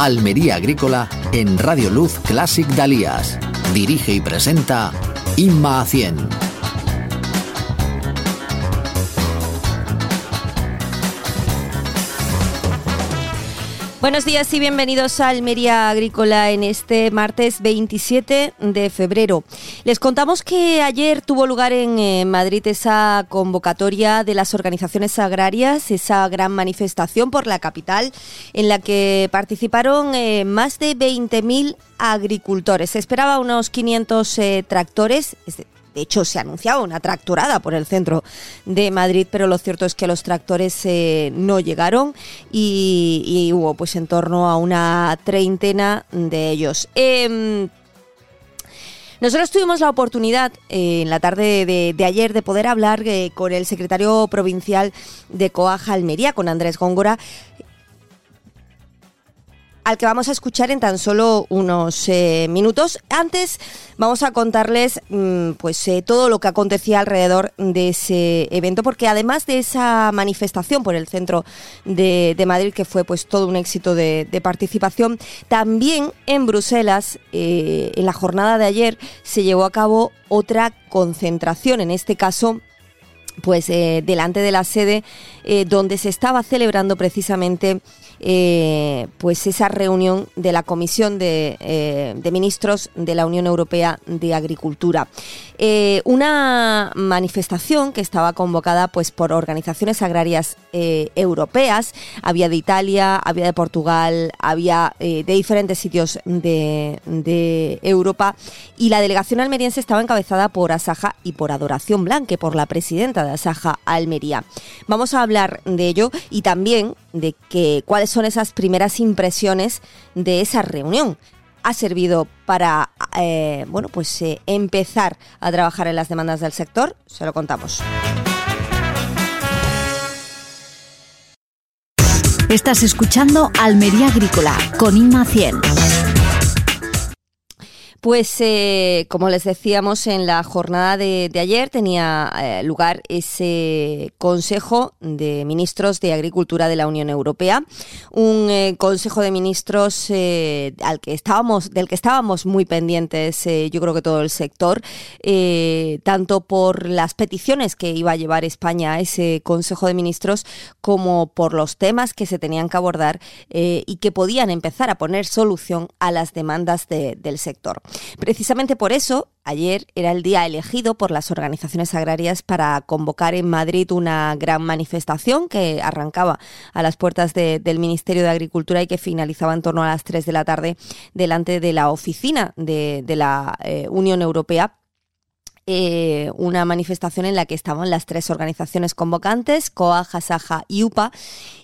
Almería Agrícola en Radio Luz Classic Dalías. Dirige y presenta Inma 100. Buenos días y bienvenidos a Almería Agrícola en este martes 27 de febrero. Les contamos que ayer tuvo lugar en eh, Madrid esa convocatoria de las organizaciones agrarias, esa gran manifestación por la capital en la que participaron eh, más de 20.000 agricultores. Se esperaba unos 500 eh, tractores, de hecho, se anunciaba una tractorada por el centro de Madrid, pero lo cierto es que los tractores eh, no llegaron y, hubo pues en torno a una treintena de ellos. Em, nosotros tuvimos la oportunidad eh, en la tarde de, ayer de poder hablar eh, con el secretario provincial de Coaja Almería, con Andrés Góngora, al que vamos a escuchar en tan solo unos eh, minutos. Antes vamos a contarles mm, pues eh, todo lo que acontecía alrededor de ese evento, porque además de esa manifestación por el centro de, Madrid, que fue pues todo un éxito de, participación, también en Bruselas, eh, en la jornada de ayer, se llevó a cabo otra concentración, en este caso pues delante de la sede donde se estaba celebrando precisamente eh, pues esa reunión de la Comisión de, eh, Ministros de la Unión Europea de Agricultura. Eh, una manifestación que estaba convocada pues, por organizaciones agrarias europeas, había de Italia, había de Portugal, había de diferentes sitios de, de, Europa y la delegación almeriense estaba encabezada por Asaja y por Adoración Blanque, por la presidenta de Asaja Almería. Vamos a hablar de ello y también de que cuáles son esas primeras impresiones de esa reunión. Ha servido para, eh, bueno, pues eh, empezar a trabajar en las demandas del sector. Se lo contamos. Estás escuchando Almería Agrícola con Inma 100. Pues eh, como les decíamos en la jornada de, ayer tenía eh, lugar ese Consejo de Ministros de Agricultura de la Unión Europea, un eh, Consejo de Ministros al que estábamos, del que estábamos muy pendientes, yo creo que todo el sector, tanto por las peticiones que iba a llevar España a ese Consejo de Ministros como por los temas que se tenían que abordar y que podían empezar a poner solución a las demandas del sector. Precisamente por eso, ayer era el día elegido por las organizaciones agrarias para convocar en Madrid una gran manifestación que arrancaba a las puertas del Ministerio de Agricultura y que finalizaba en torno a las 3 de la tarde delante de la oficina de, la eh, Unión Europea eh, una manifestación en la que estaban las tres organizaciones convocantes, COA, Jasaja y UPA,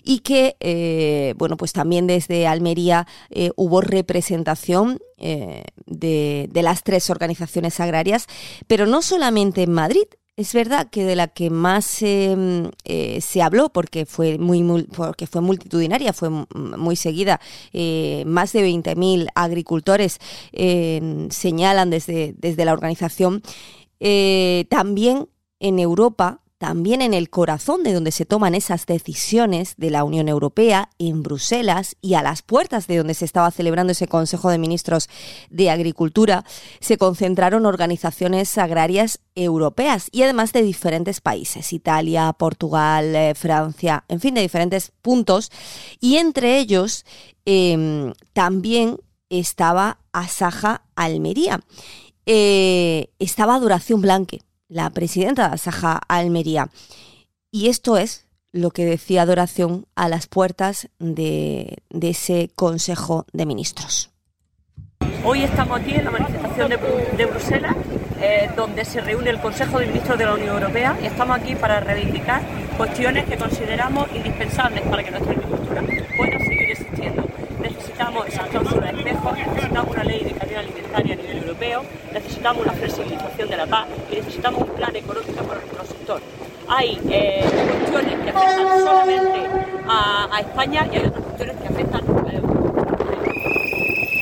y que, eh, bueno, pues también desde Almería eh, hubo representación de, las tres organizaciones agrarias, pero no solamente en Madrid, es verdad que de la que más se habló, porque fue muy, porque fue multitudinaria, fue muy seguida, más de 20.000 agricultores señalan desde, desde la organización eh, también en Europa, también en el corazón de donde se toman esas decisiones de la Unión Europea, en Bruselas y a las puertas de donde se estaba celebrando ese Consejo de Ministros de Agricultura, se concentraron organizaciones agrarias europeas y además de diferentes países, Italia, Portugal, eh, Francia, en fin, de diferentes puntos. Y entre ellos em, también estaba Asaja Almería. Eh, estaba Duración Blanque, la presidenta de Saja Almería. Y esto es lo que decía Doración a las puertas de, ese Consejo de Ministros. Hoy estamos aquí en la manifestación de, Bruselas eh, donde se reúne el Consejo de Ministros de la Unión Europea y estamos aquí para reivindicar cuestiones que consideramos indispensables para que nuestra agricultura pueda seguir existiendo. Necesitamos esas cláusulas espejo, necesitamos una ley necesitamos una flexibilización de la PAC y necesitamos un plan económico para nuestro sector. Hay eh, cuestiones que afectan solamente a, España y hay otras cuestiones que afectan a Europa.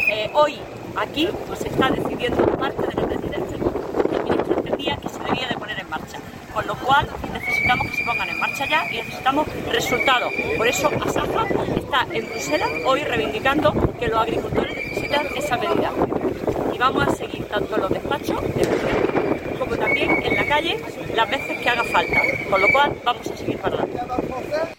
Eh, hoy, aquí, se está decidiendo parte de las medidas que el ministro entendía que se debía de poner en marcha. Con lo cual, necesitamos que se pongan en marcha ya y necesitamos resultados. Por eso, Asaja está en Bruselas hoy reivindicando que los agricultores necesitan esa medida. Vamos a seguir tanto en los despachos como también en la calle las veces que haga falta. Con lo cual, vamos a seguir para.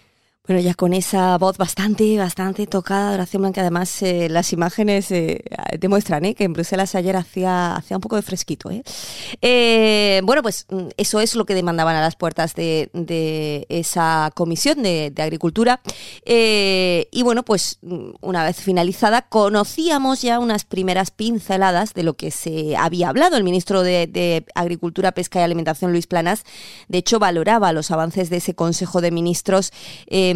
Bueno, ya con esa voz bastante, bastante tocada, Horacio Blanca, además eh, las imágenes eh, demuestran eh, que en Bruselas ayer hacía, hacía un poco de fresquito. bueno, pues mm, eso es lo que demandaban a las puertas de, esa comisión de, Agricultura. y bueno, pues mm, una vez finalizada, conocíamos ya unas primeras pinceladas de lo que se había hablado. El ministro de, de Agricultura, Pesca y Alimentación, Luis Planas, de hecho valoraba los avances de ese Consejo de Ministros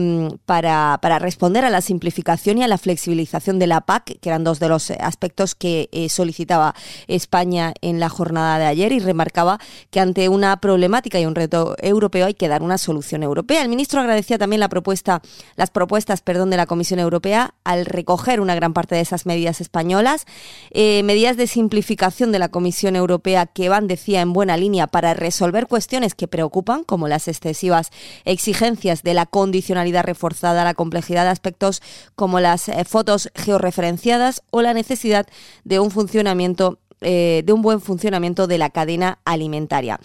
Em, para, responder a la simplificación y a la flexibilización de la PAC, que eran dos de los aspectos que eh, solicitaba España en la jornada de ayer y remarcaba que ante una problemática y un reto europeo hay que dar una solución europea. El ministro agradecía también la propuesta, las propuestas perdón, de la Comisión Europea al recoger una gran parte de esas medidas españolas, eh, medidas de simplificación de la Comisión Europea que van, decía, en buena línea para resolver cuestiones que preocupan, como las excesivas exigencias de la condicionalidad reforzada, la complejidad de aspectos como las eh, fotos georreferenciadas o la necesidad de un funcionamiento eh, de un buen funcionamiento de la cadena alimentaria.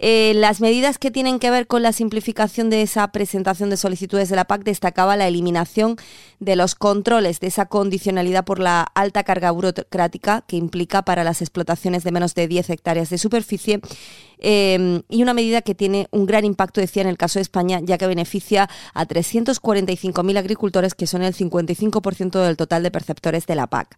Eh, las medidas que tienen que ver con la simplificación de esa presentación de solicitudes de la PAC destacaba la eliminación de los controles de esa condicionalidad por la alta carga burocrática que implica para las explotaciones de menos de 10 hectáreas de superficie em, y una medida que tiene un gran impacto, decía, en el caso de España, ya que beneficia a 345.000 agricultores, que son el 55% del total de perceptores de la PAC.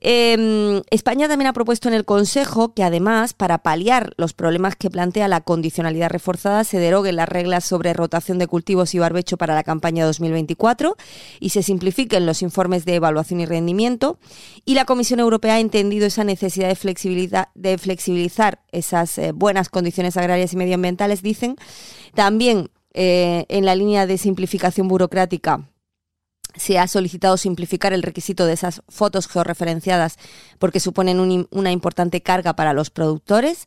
Em, España también ha propuesto en el Consejo que además, para paliar los problemas que plantea la condicionalidad reforzada, se deroguen las reglas sobre rotación de cultivos y barbecho para la campaña 2024 y se simplifiquen los informes de evaluación y rendimiento. Y la Comisión Europea ha entendido esa necesidad de, de flexibilizar esas eh, buenas condiciones agrarias y medioambientales, dicen. También eh, en la línea de simplificación burocrática se ha solicitado simplificar el requisito de esas fotos georreferenciadas porque suponen una importante carga para los productores.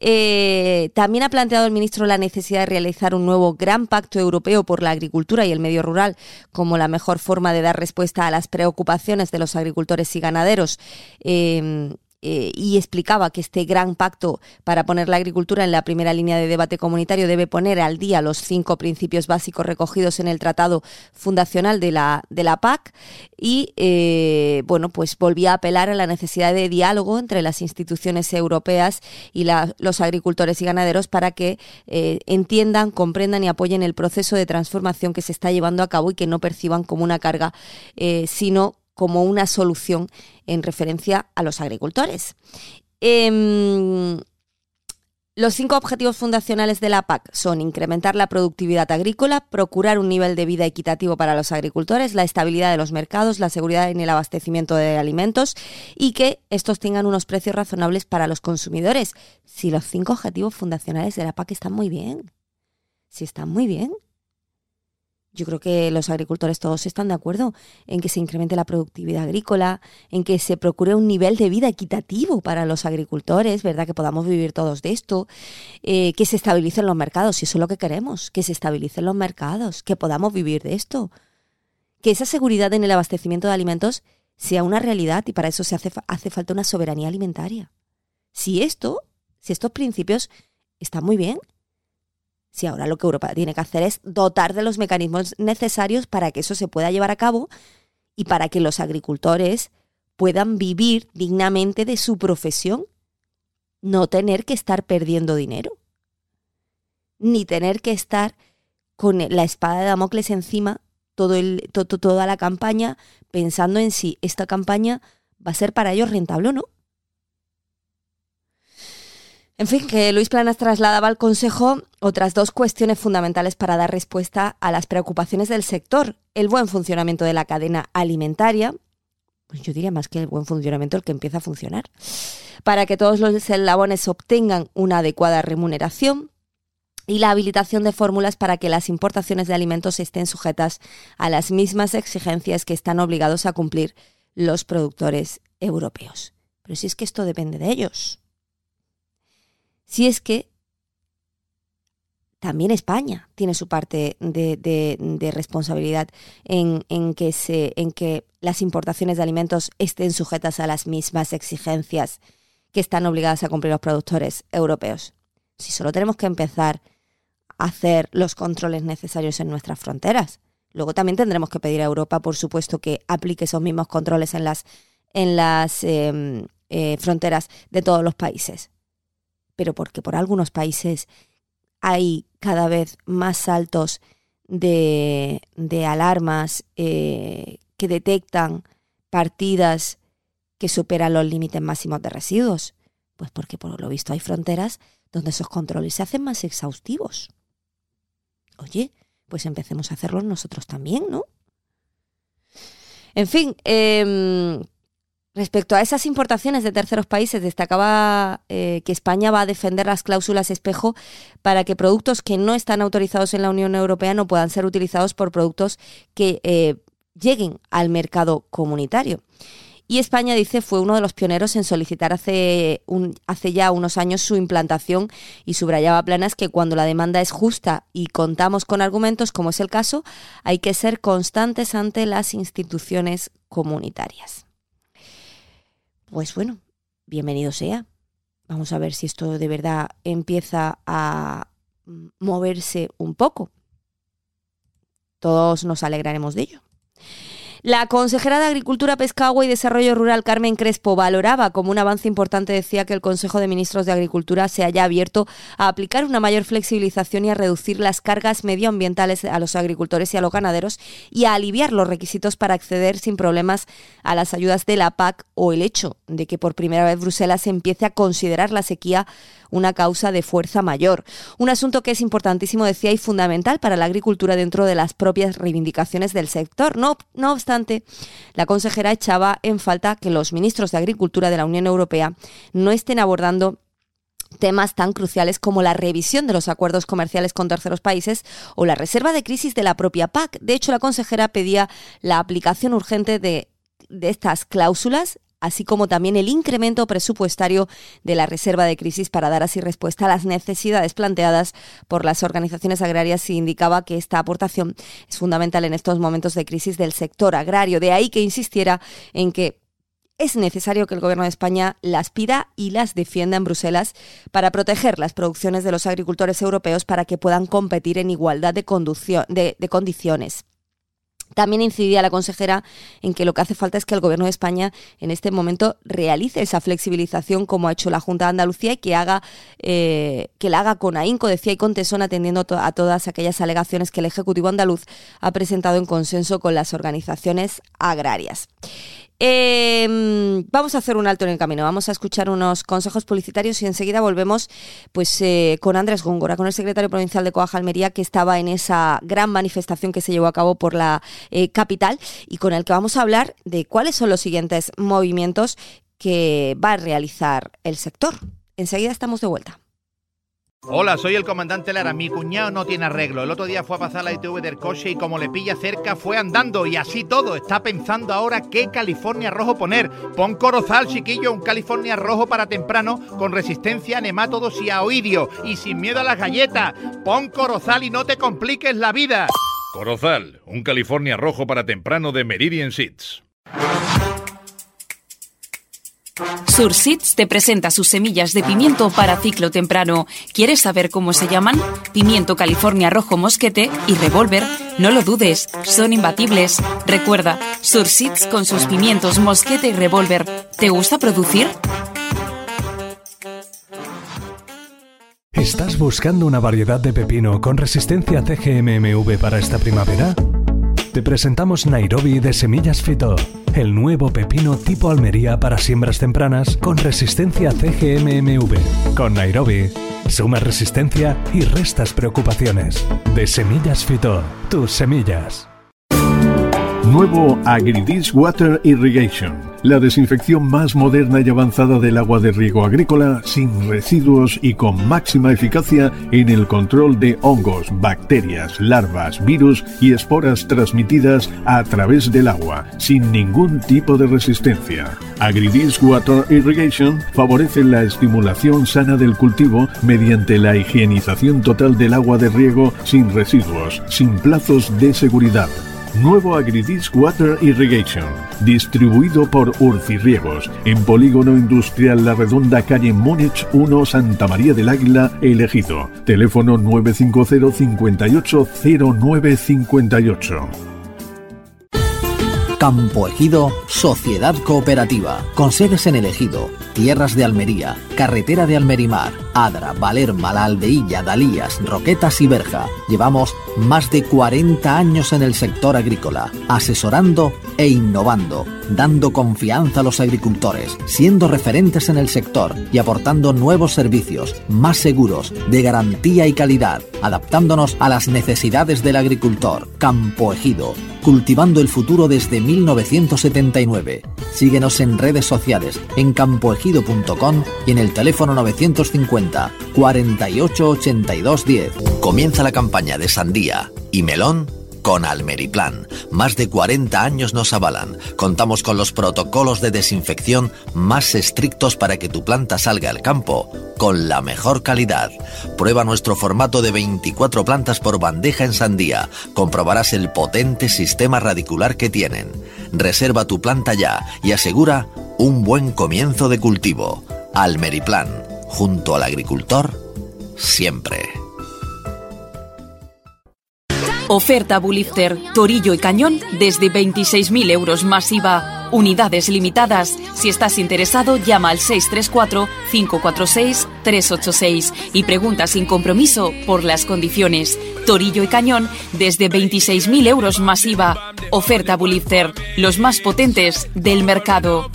Eh, también ha planteado el ministro la necesidad de realizar un nuevo gran pacto europeo por la agricultura y el medio rural como la mejor forma de dar respuesta a las preocupaciones de los agricultores y ganaderos. Eh, eh, y explicaba que este gran pacto para poner la agricultura en la primera línea de debate comunitario debe poner al día los cinco principios básicos recogidos en el Tratado Fundacional de la, de la PAC y, eh, bueno, pues volvía a apelar a la necesidad de diálogo entre las instituciones europeas y los agricultores y ganaderos para que eh, entiendan, comprendan y apoyen el proceso de transformación que se está llevando a cabo y que no perciban como una carga, sino como una solución en referencia a los agricultores. Em, los cinco objetivos fundacionales de la PAC son incrementar la productividad agrícola, procurar un nivel de vida equitativo para los agricultores, la estabilidad de los mercados, la seguridad en el abastecimiento de alimentos y que estos tengan unos precios razonables para los consumidores. Si los cinco objetivos fundacionales de la PAC están muy bien, si están muy bien, yo creo que los agricultores todos están de acuerdo en que se incremente la productividad agrícola, en que se procure un nivel de vida equitativo para los agricultores, ¿verdad? Que podamos vivir todos de esto, eh, que se estabilicen los mercados, si eso es lo que queremos, que se estabilicen los mercados, que podamos vivir de esto. Que esa seguridad en el abastecimiento de alimentos sea una realidad y para eso se hace, hace falta una soberanía alimentaria. Si esto, si estos principios están muy bien, si ahora lo que Europa tiene que hacer es dotar de los mecanismos necesarios para que eso se pueda llevar a cabo y para que los agricultores puedan vivir dignamente de su profesión, no tener que estar perdiendo dinero, ni tener que estar con la espada de Damocles encima todo el, toda la campaña pensando en si esta campaña va a ser para ellos rentable o no. En fin, que Luis Planas trasladaba al Consejo otras dos cuestiones fundamentales para dar respuesta a las preocupaciones del sector. El buen funcionamiento de la cadena alimentaria, pues yo diría más que el buen funcionamiento el que empieza a funcionar, para que todos los eslabones obtengan una adecuada remuneración y la habilitación de fórmulas para que las importaciones de alimentos estén sujetas a las mismas exigencias que están obligados a cumplir los productores europeos. Pero si es que esto depende de ellos. Si es que también España tiene su parte de, responsabilidad en, que se, en que las importaciones de alimentos estén sujetas a las mismas exigencias que están obligadas a cumplir los productores europeos. Si solo tenemos que empezar a hacer los controles necesarios en nuestras fronteras. Luego también tendremos que pedir a Europa, por supuesto, que aplique esos mismos controles en las, en las em, eh, fronteras de todos los países. Pero porque por algunos países hay cada vez más saltos de, de alarmas eh, que detectan partidas que superan los límites máximos de residuos. Pues porque por lo visto hay fronteras donde esos controles se hacen más exhaustivos. Oye, pues empecemos a hacerlo nosotros también, ¿no? En fin, em, respecto a esas importaciones de terceros países, destacaba eh, que España va a defender las cláusulas espejo para que productos que no están autorizados en la Unión Europea no puedan ser utilizados por productos que eh, lleguen al mercado comunitario. Y España, dice, fue uno de los pioneros en solicitar hace, hace ya unos años su implantación y subrayaba Planas que cuando la demanda es justa y contamos con argumentos, como es el caso, hay que ser constantes ante las instituciones comunitarias. Pues bueno, bienvenido sea. Vamos a ver si esto de verdad empieza a moverse un poco. Todos nos alegraremos de ello. La consejera de Agricultura, Pesca, Agua y Desarrollo Rural, Carmen Crespo, valoraba como un avance importante, decía que el Consejo de Ministros de Agricultura se haya abierto a aplicar una mayor flexibilización y a reducir las cargas medioambientales a los agricultores y a los ganaderos y a aliviar los requisitos para acceder sin problemas a las ayudas de la PAC o el hecho de que por primera vez Bruselas empiece a considerar la sequía una causa de fuerza mayor. Un asunto que es importantísimo, decía, y fundamental para la agricultura dentro de las propias reivindicaciones del sector. No, no obstante, la consejera echaba en falta que los ministros de Agricultura de la Unión Europea no estén abordando temas tan cruciales como la revisión de los acuerdos comerciales con terceros países o la reserva de crisis de la propia PAC. De hecho, la consejera pedía la aplicación urgente de, de estas cláusulas así como también el incremento presupuestario de la reserva de crisis para dar así respuesta a las necesidades planteadas por las organizaciones agrarias y indicaba que esta aportación es fundamental en estos momentos de crisis del sector agrario. De ahí que insistiera en que es necesario que el Gobierno de España las pida y las defienda en Bruselas para proteger las producciones de los agricultores europeos para que puedan competir en igualdad de, de condiciones. También incidía la consejera en que lo que hace falta es que el Gobierno de España en este momento realice esa flexibilización como ha hecho la Junta de Andalucía y que haga eh, que la haga con ahínco, decía y con tesón, atendiendo a todas aquellas alegaciones que el Ejecutivo andaluz ha presentado en consenso con las organizaciones agrarias. Em, vamos a hacer un alto en el camino, vamos a escuchar unos consejos publicitarios y enseguida volvemos pues eh, con Andrés Góngora, con el secretario provincial de Coaja Almería que estaba en esa gran manifestación que se llevó a cabo por la eh, capital y con el que vamos a hablar de cuáles son los siguientes movimientos que va a realizar el sector. Enseguida estamos de vuelta. Hola, soy el comandante Lara. Mi cuñado no tiene arreglo. El otro día fue a pasar la ITV del coche y como le pilla cerca fue andando y así todo. Está pensando ahora qué California rojo poner. Pon Corozal, chiquillo, un California rojo para temprano con resistencia a nemátodos y a oidio y sin miedo a las galletas. Pon Corozal y no te compliques la vida. Corozal, un California rojo para temprano de Meridian Seeds. Surseeds te presenta sus semillas de pimiento para ciclo temprano. ¿Quieres saber cómo se llaman? Pimiento California Rojo Mosquete y Revolver. No lo dudes, son imbatibles. Recuerda, Surseeds con sus pimientos Mosquete y Revolver. ¿Te gusta producir? ¿Estás buscando una variedad de pepino con resistencia CGMMV para esta primavera? Te presentamos Nairobi de Semillas Fito el nuevo pepino tipo Almería para siembras tempranas con resistencia CGMMV. Con Nairobi, sumas resistencia y restas preocupaciones. De Semillas Fito, tus semillas. Nuevo Agridis Water Irrigation, la desinfección más moderna y avanzada del agua de riego agrícola sin residuos y con máxima eficacia en el control de hongos, bacterias, larvas, virus y esporas transmitidas a través del agua, sin ningún tipo de resistencia. Agridis Water Irrigation favorece la estimulación sana del cultivo mediante la higienización total del agua de riego sin residuos, sin plazos de seguridad Nuevo Agridis Water Irrigation, distribuido por Urcirriegos, en Polígono Industrial La Redonda, calle Múnich 1, Santa María del Águila, elegido. Teléfono 950 58 0958. Campo Ejido, Sociedad Cooperativa, con sedes en el Ejido, Tierras de Almería, Carretera de Almerimar, Adra, Valerma, La Aldeilla, Dalías, Roquetas y Berja. Llevamos más de 40 años en el sector agrícola, asesorando e innovando, dando confianza a los agricultores, siendo referentes en el sector y aportando nuevos servicios, más seguros, de garantía y calidad, adaptándonos a las necesidades del agricultor. Campo Ejido, cultivando el futuro desde 1979. Síguenos en redes sociales, en campoejido.com y en el teléfono 950 48 82 10. Comienza la campaña de sandía y melón con Almeriplan. Más de 40 años nos avalan. Contamos con los protocolos de desinfección más estrictos para que tu planta salga al campo con la mejor calidad. Prueba nuestro formato de 24 plantas por bandeja en sandía. Comprobarás el potente sistema radicular que tienen. Reserva tu planta ya y asegura un buen comienzo de cultivo. Almeriplan, junto al agricultor, siempre. Oferta Bulifter, Torillo y Cañón desde 26.000 euros masiva. Unidades limitadas. Si estás interesado, llama al 634-546-386 y pregunta sin compromiso por las condiciones. Torillo y Cañón desde 26.000 euros masiva. Oferta Bulifter, los más potentes del mercado.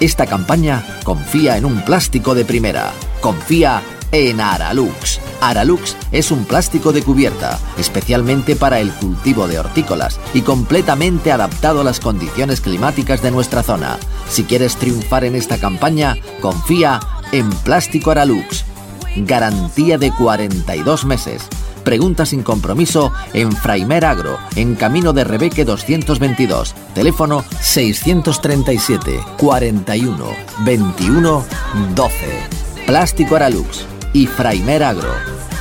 Esta campaña confía en un plástico de primera. Confía en Aralux. Aralux es un plástico de cubierta, especialmente para el cultivo de hortícolas y completamente adaptado a las condiciones climáticas de nuestra zona. Si quieres triunfar en esta campaña, confía en Plástico Aralux. Garantía de 42 meses. Pregunta sin compromiso en Fraimer Agro, en Camino de Rebeque 222. Teléfono 637 41 21 12. Plástico Aralux y Fraimer Agro,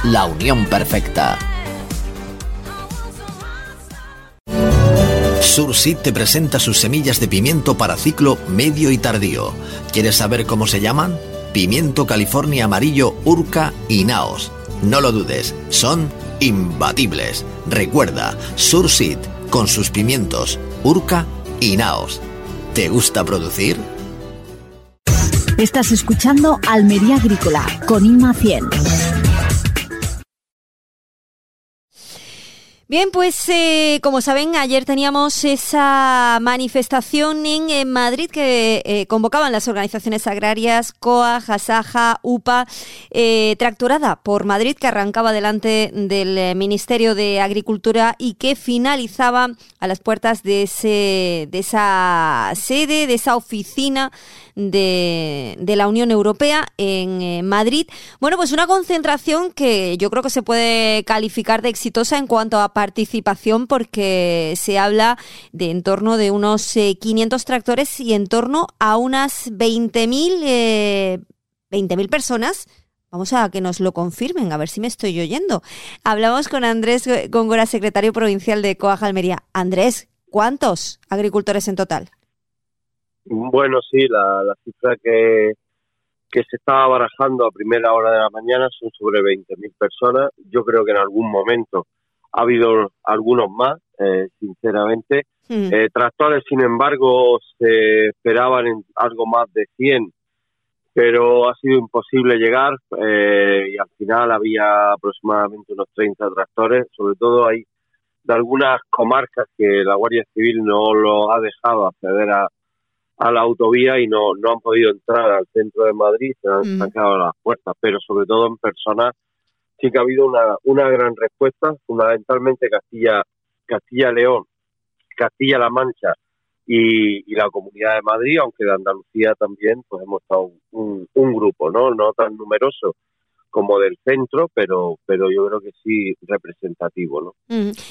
la unión perfecta. Sursit te presenta sus semillas de pimiento para ciclo medio y tardío. ¿Quieres saber cómo se llaman? Pimiento California amarillo, Urca y Naos. No lo dudes, son imbatibles. Recuerda, Sursit con sus pimientos, Urca y Naos. ¿Te gusta producir? Estás escuchando Almería Agrícola con Inma 100. Bien, pues eh, como saben, ayer teníamos esa manifestación en, Madrid que eh, convocaban las organizaciones agrarias COA, Jasaja, UPA, eh, tractorada por Madrid, que arrancaba delante del Ministerio de Agricultura y que finalizaba a las puertas de esa sede, de esa oficina de, de la Unión Europea en Madrid. Bueno, pues una concentración que yo creo que se puede calificar de exitosa en cuanto a participación porque se habla de en torno de unos 500 eh, tractores y en torno a unas 20.000 eh, 20 personas. Vamos a que nos lo confirmen, a ver si me estoy oyendo. Hablamos con Andrés Góngora, secretario provincial de Coaja Almería. Andrés, ¿cuántos agricultores en total? Bueno, sí, la, la cifra que, que se estaba barajando a primera hora de la mañana son sobre 20.000 personas. Yo creo que en algún momento ha habido algunos más, eh, sinceramente. Eh, tractores, sin embargo, se esperaban en algo más de 100, pero ha sido imposible llegar eh, y al final había aproximadamente unos 30 tractores. Sobre todo hay de algunas comarcas que la Guardia Civil no lo ha dejado acceder a, a la autovía y no, no han podido entrar al centro de Madrid, se han sacado las puertas, pero sobre todo en personas sí que ha habido una, una gran respuesta, fundamentalmente Castilla, Castilla-León, Castilla-La Mancha y, la Comunidad de Madrid, aunque de Andalucía también, pues hemos estado un, un grupo, ¿no? No tan numeroso como del centro, pero, pero yo creo que sí representativo, ¿no?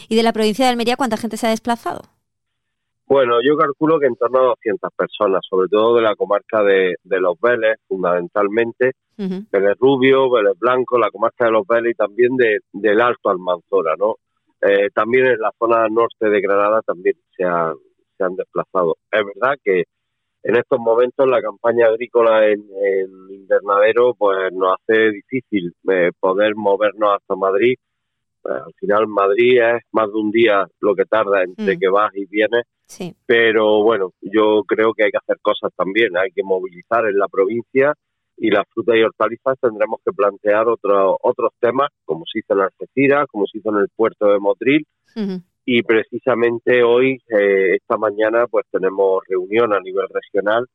¿Y de la provincia de Almería cuánta gente se ha desplazado? Bueno, yo calculo que en torno a 200 personas, sobre todo de la comarca de, de Los Vélez, fundamentalmente, Vélez Rubio, Vélez Blanco, la comarca de Los Vélez y también de, del Alto Almanzora, ¿no? Eh, también en la zona norte de Granada también se han, se han desplazado. Es verdad que en estos momentos la campaña agrícola en, invernadero pues nos hace difícil eh, poder movernos hasta Madrid. Pues, al final Madrid es más de un día lo que tarda entre mm. que vas y vienes. Pero bueno, yo creo que hay que hacer cosas también. Hay que movilizar en la provincia y las frutas y hortalizas tendremos que plantear otros otros temas, como se hizo en Algeciras, como se hizo en el puerto de Motril, y precisamente hoy, eh, esta mañana, pues tenemos reunión a nivel regional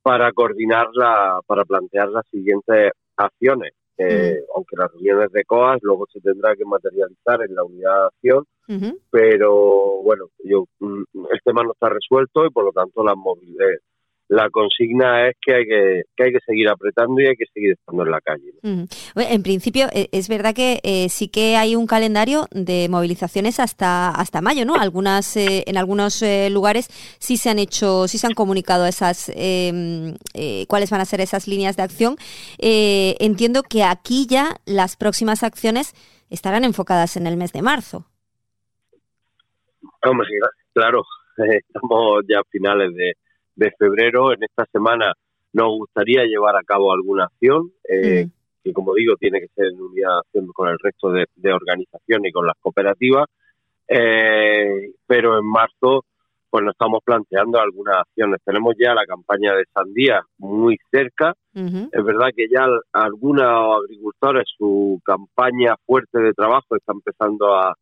para coordinarla, para plantear las siguientes acciones. Eh, aunque las reuniones de COAS luego se tendrá que materializar en la unidad de acción, pero bueno, yo mm, el tema no está resuelto y por lo tanto la movilidad, la consigna es que hay que, hay que seguir apretando y hay que seguir estando en la calle. En principio, e, es verdad que eh, sí que hay un calendario de movilizaciones hasta, hasta mayo, ¿no? Algunas, eh, en algunos eh, lugares sí se han hecho, sí se han comunicado esas, em, cuáles van a ser esas líneas de acción. entiendo que aquí ya las próximas acciones estarán enfocadas en el mes de marzo. claro, estamos ya a finales de de febrero. En esta semana nos gustaría llevar a cabo alguna acción, eh, que como digo, tiene que ser en unidad con el resto de, organizaciones y con las cooperativas. Eh, pero en marzo pues nos estamos planteando algunas acciones. Tenemos ya la campaña de sandía muy cerca. Es verdad que ya algunos agricultores su campaña fuerte de trabajo está empezando a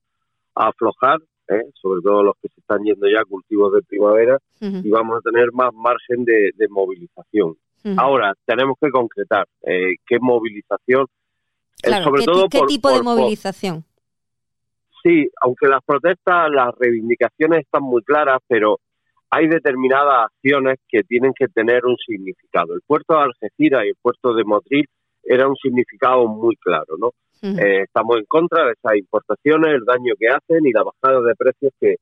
aflojar. ¿Eh? sobre todo los que se están yendo ya a cultivos de primavera, y vamos a tener más margen de, movilización. Ahora, tenemos que concretar eh, qué movilización, eh, sobre todo ¿qué tipo de movilización? sí, aunque las protestas, las reivindicaciones están muy claras, pero hay determinadas acciones que tienen que tener un significado. El puerto de Algeciras y el puerto de Motril era un significado muy claro, ¿no? Eh, estamos en contra de esas importaciones, el daño que hacen y la bajada de precios que,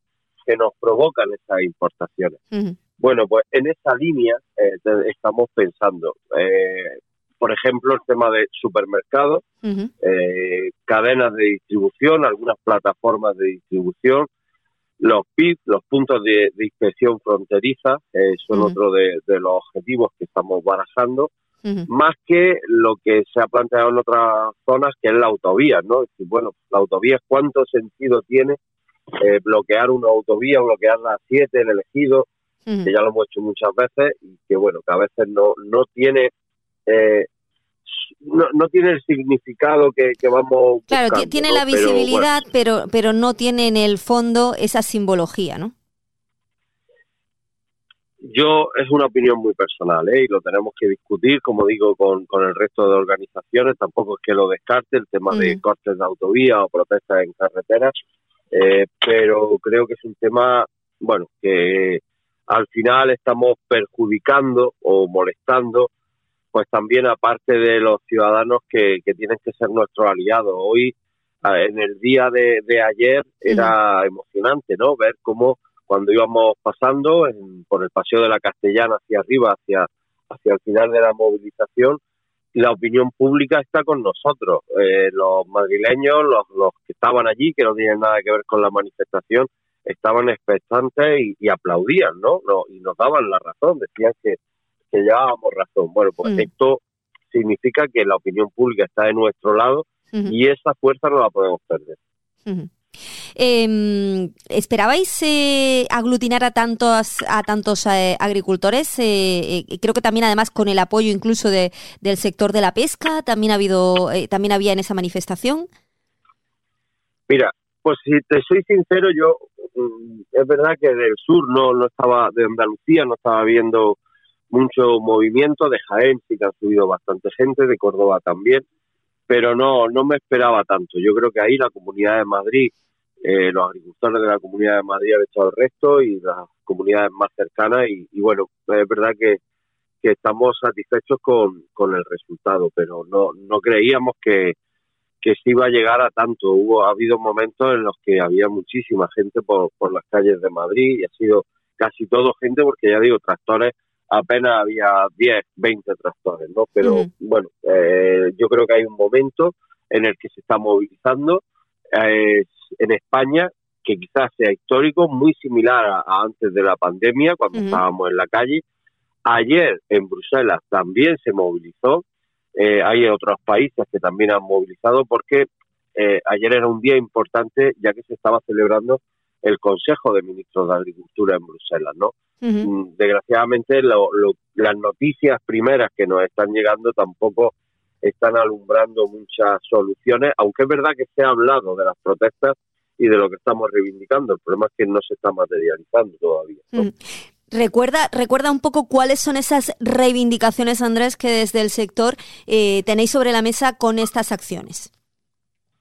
que nos provocan esas importaciones. Bueno, pues en esa línea eh, estamos pensando, eh, por ejemplo, el tema de supermercados, cadenas de distribución, algunas plataformas de distribución, los PIB, los puntos de, inspección fronteriza, son otro de, de, los objetivos que estamos barajando más que lo que se ha planteado en otras zonas, que es la autovía, ¿no? decir, bueno, la autovía, ¿cuánto sentido tiene eh, bloquear una autovía, bloquear la 7, el elegido, que ya lo hemos hecho muchas veces y que, bueno, que a veces no, no tiene... Eh, no, tiene el significado que, vamos claro tiene la visibilidad pero pero no tiene en el fondo esa simbología no yo es una opinión muy personal ¿eh? y lo tenemos que discutir, como digo, con, con el resto de organizaciones. Tampoco es que lo descarte el tema de cortes de autovía o protestas en carreteras, eh, pero creo que es un tema, bueno, que al final estamos perjudicando o molestando, pues también aparte de los ciudadanos que, que tienen que ser nuestros aliados. Hoy, en el día de, de ayer, era emocionante, ¿no? Ver cómo cuando íbamos pasando por el paseo de la Castellana hacia arriba, hacia, hacia el final de la movilización, la opinión pública está con nosotros. Eh, los madrileños, los, los que estaban allí, que no tienen nada que ver con la manifestación, estaban expectantes y, aplaudían, ¿no? Y nos daban la razón, decían que, que llevábamos razón. Bueno, pues mm. esto significa que la opinión pública está de nuestro lado y esa fuerza no la podemos perder. Eh, ¿Esperabais eh, aglutinar a tantos, a tantos eh, agricultores? Eh, creo que también además con el apoyo incluso de, del sector de la pesca, también ha habido, también había en esa manifestación. Mira, Pues si te soy sincero, yo mm, es verdad que del sur no, no estaba, de Andalucía no estaba viendo mucho movimiento, de Jaén sí que ha subido bastante gente, de Córdoba también, pero no, no me esperaba tanto. Yo creo que ahí la Comunidad de Madrid, eh, los agricultores de la Comunidad de Madrid han hecho el resto y las comunidades más cercanas y, y bueno, es verdad que, que estamos satisfechos con, con el resultado, pero no, no creíamos que, que se iba a llegar a tanto. Hubo, ha habido momentos en los que había muchísima gente por, por las calles de Madrid y ha sido casi todo gente porque ya digo, tractores, apenas había 10, 20 tractores, ¿no? Pero bueno, eh, yo creo que hay un momento en el que se está movilizando eh, en España que quizás sea histórico, muy similar a, antes de la pandemia, cuando estábamos en la calle. Ayer en Bruselas también se movilizó, eh, hay otros países que también han movilizado porque eh, ayer era un día importante ya que se estaba celebrando el Consejo de Ministros de Agricultura en Bruselas, ¿no? Mm, desgraciadamente las noticias primeras que nos están llegando tampoco están alumbrando muchas soluciones, aunque es verdad que se ha hablado de las protestas y de lo que estamos reivindicando. El problema es que no se está materializando todavía. Recuerda, recuerda un poco cuáles son esas reivindicaciones, Andrés, que desde el sector eh, tenéis sobre la mesa con estas acciones.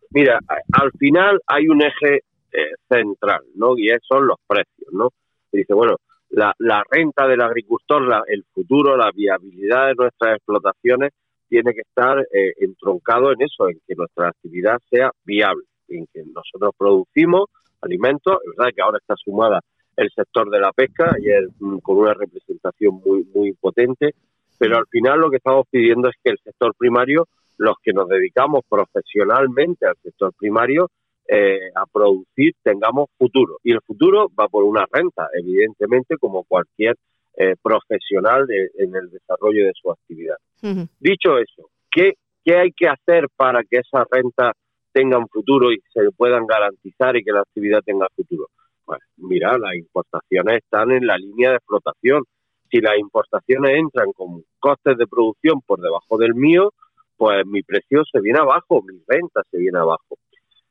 Mira, al final hay un eje eh, central, ¿no? Y son los precios, ¿no? dice, bueno, la, renta del agricultor, el futuro, la viabilidad de nuestras explotaciones tiene que estar eh, entroncado en eso, en que nuestra actividad sea viable, en que nosotros producimos alimentos, es verdad que ahora está sumada el sector de la pesca, ayer mm, con una representación muy, muy potente, pero al final lo que estamos pidiendo es que el sector primario, los que nos dedicamos profesionalmente al sector primario, eh, a producir, tengamos futuro. Y el futuro va por una renta, evidentemente, como cualquier eh, profesional en el desarrollo de su actividad. Dicho eso, ¿qué, ¿qué hay que hacer para que esa renta tenga un futuro y se puedan garantizar y que la actividad tenga futuro? Pues mira, las importaciones están en la línea de explotación. Si las importaciones entran con costes de producción por debajo del mío, pues mi precio se viene abajo, mi renta se viene abajo.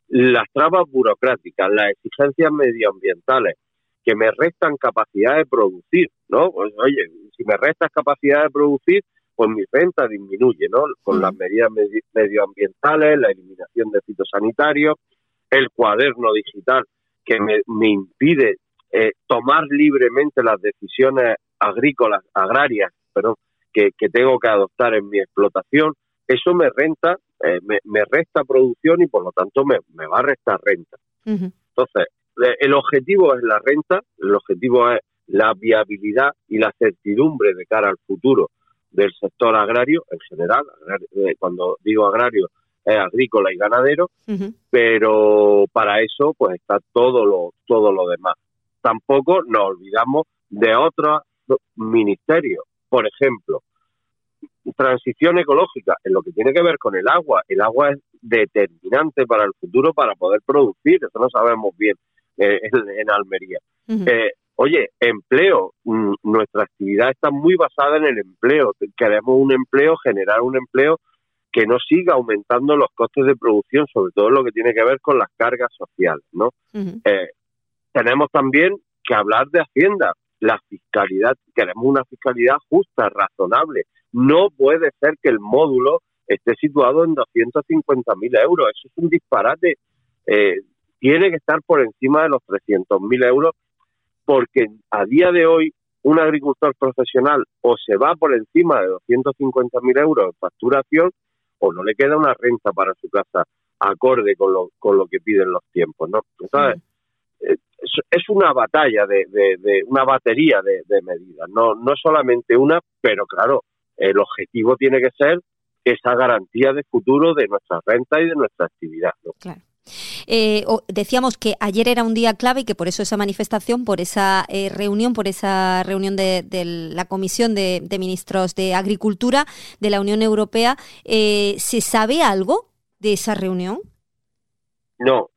Las trabas burocráticas, las exigencias medioambientales que me restan capacidad de producir, ¿no? Pues oye, si me restas capacidad de producir, pues mi renta disminuye, ¿no? Con las medidas medioambientales, la eliminación de fitosanitarios, el cuaderno digital que me, impide eh, tomar libremente las decisiones agrícolas, agrarias, perdón, que, tengo que adoptar en mi explotación, eso me renta, eh, me, resta producción y por lo tanto me, va a restar renta. Entonces, el objetivo es la renta, el objetivo es la viabilidad y la certidumbre de cara al futuro del sector agrario en general. Eh, cuando digo agrario, agrícola y ganadero, pero para eso pues está todo lo, todo lo demás. Tampoco nos olvidamos de otros ministerios. Por ejemplo, transición ecológica, en lo que tiene que ver con el agua. El agua es determinante para el futuro para poder producir, eso no sabemos bien eh, en, Almería. Eh, oye, empleo, mm, nuestra actividad está muy basada en el empleo. Queremos un empleo, generar un empleo que no siga aumentando los costes de producción, sobre todo lo que tiene que ver con las cargas sociales, ¿no? Eh, tenemos también que hablar de Hacienda, la fiscalidad, queremos una fiscalidad justa, razonable. No puede ser que el módulo esté situado en 250.000 euros, eso es un disparate. Eh, tiene que estar por encima de los 300.000 euros, porque a día de hoy un agricultor profesional o se va por encima de 250.000 euros en facturación o no le queda una renta para su casa acorde con lo, con lo que piden los tiempos, ¿no? Entonces, eh, es, una batalla de, de, una batería de, medidas, no, no solamente una, pero claro, el objetivo tiene que ser esa garantía de futuro de nuestra renta y de nuestra actividad. ¿no? Claro. Eh, decíamos que ayer era un día clave y que por eso esa manifestación, por esa eh, reunión, por esa reunión de, la Comisión de, Ministros de Agricultura de la Unión Europea, eh, ¿se sabe algo de esa reunión? No,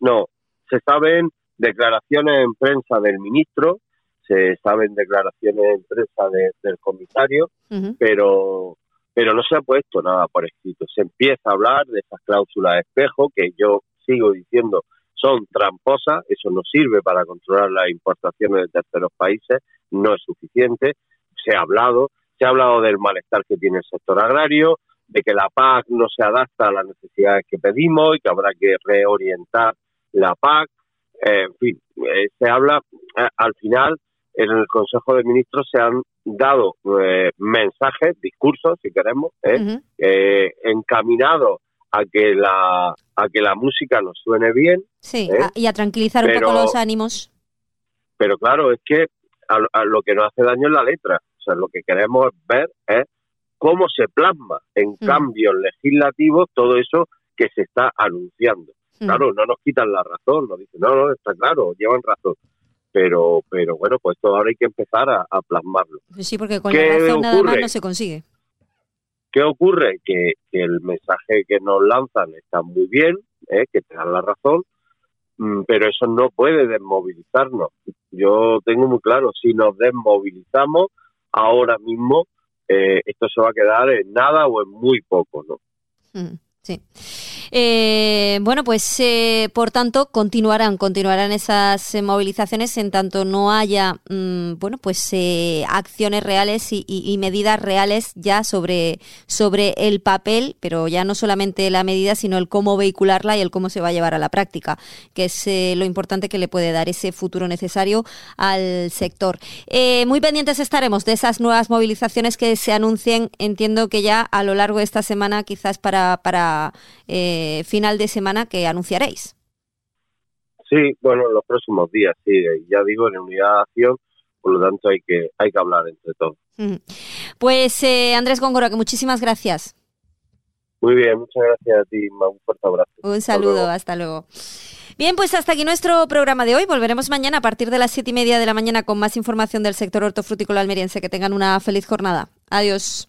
no. Se saben declaraciones en prensa del ministro, se saben declaraciones en prensa del comisario, pero pero no se ha puesto nada por escrito. Se empieza a hablar de esas cláusulas de espejo que yo sigo diciendo son tramposas, eso no sirve para controlar las importaciones de terceros países, no es suficiente. Se ha hablado, se ha hablado del malestar que tiene el sector agrario, de que la PAC no se adapta a las necesidades que pedimos y que habrá que reorientar la PAC. Eh, en fin, eh, se habla, eh, al final, en el Consejo de Ministros se han dado mensajes, discursos, si queremos, encaminados a que la a que la música nos suene bien. Sí, y a tranquilizar un poco los ánimos. Pero claro, es que a, lo que nos hace daño es la letra. O sea, lo que queremos ver es cómo se plasma en mm. cambios legislativos todo eso que se está anunciando. Mm. Claro, no nos quitan la razón, nos dicen, no, no, está claro, llevan razón. Pero, pero bueno, pues esto ahora hay que empezar a, plasmarlo. Sí, porque con la razón nada más no se consigue. ¿Qué ocurre? Que, el mensaje que nos lanzan está muy bien, ¿eh? que te dan la razón, mm, pero eso no puede desmovilizarnos. Yo tengo muy claro, si nos desmovilizamos ahora mismo, eh, esto se va a quedar en nada o en muy poco, ¿no? Mm, sí. Eh, bueno, pues eh, por tanto continuarán, continuarán esas movilizaciones en tanto no haya, mm, bueno, pues acciones reales y, medidas reales ya sobre sobre el papel, pero ya no solamente la medida, sino el cómo vehicularla y el cómo se va a llevar a la práctica, que es lo importante que le puede dar ese futuro necesario al sector. muy pendientes estaremos de esas nuevas movilizaciones que se anuncien. Entiendo que ya a lo largo de esta semana, quizás para para eh, final de semana que anunciaréis. Sí, bueno, en los próximos días, sí, ya digo, en unidad de acción, por lo tanto hay que, hay que hablar entre todos. Pues eh, Andrés Góngora, que muchísimas gracias. Muy bien, muchas gracias a ti, un fuerte abrazo. Un saludo, hasta luego. Bien, pues hasta aquí nuestro programa de hoy. Volveremos mañana a partir de las siete y media de la mañana con más información del sector hortofrutícola almeriense. Que tengan una feliz jornada. Adiós.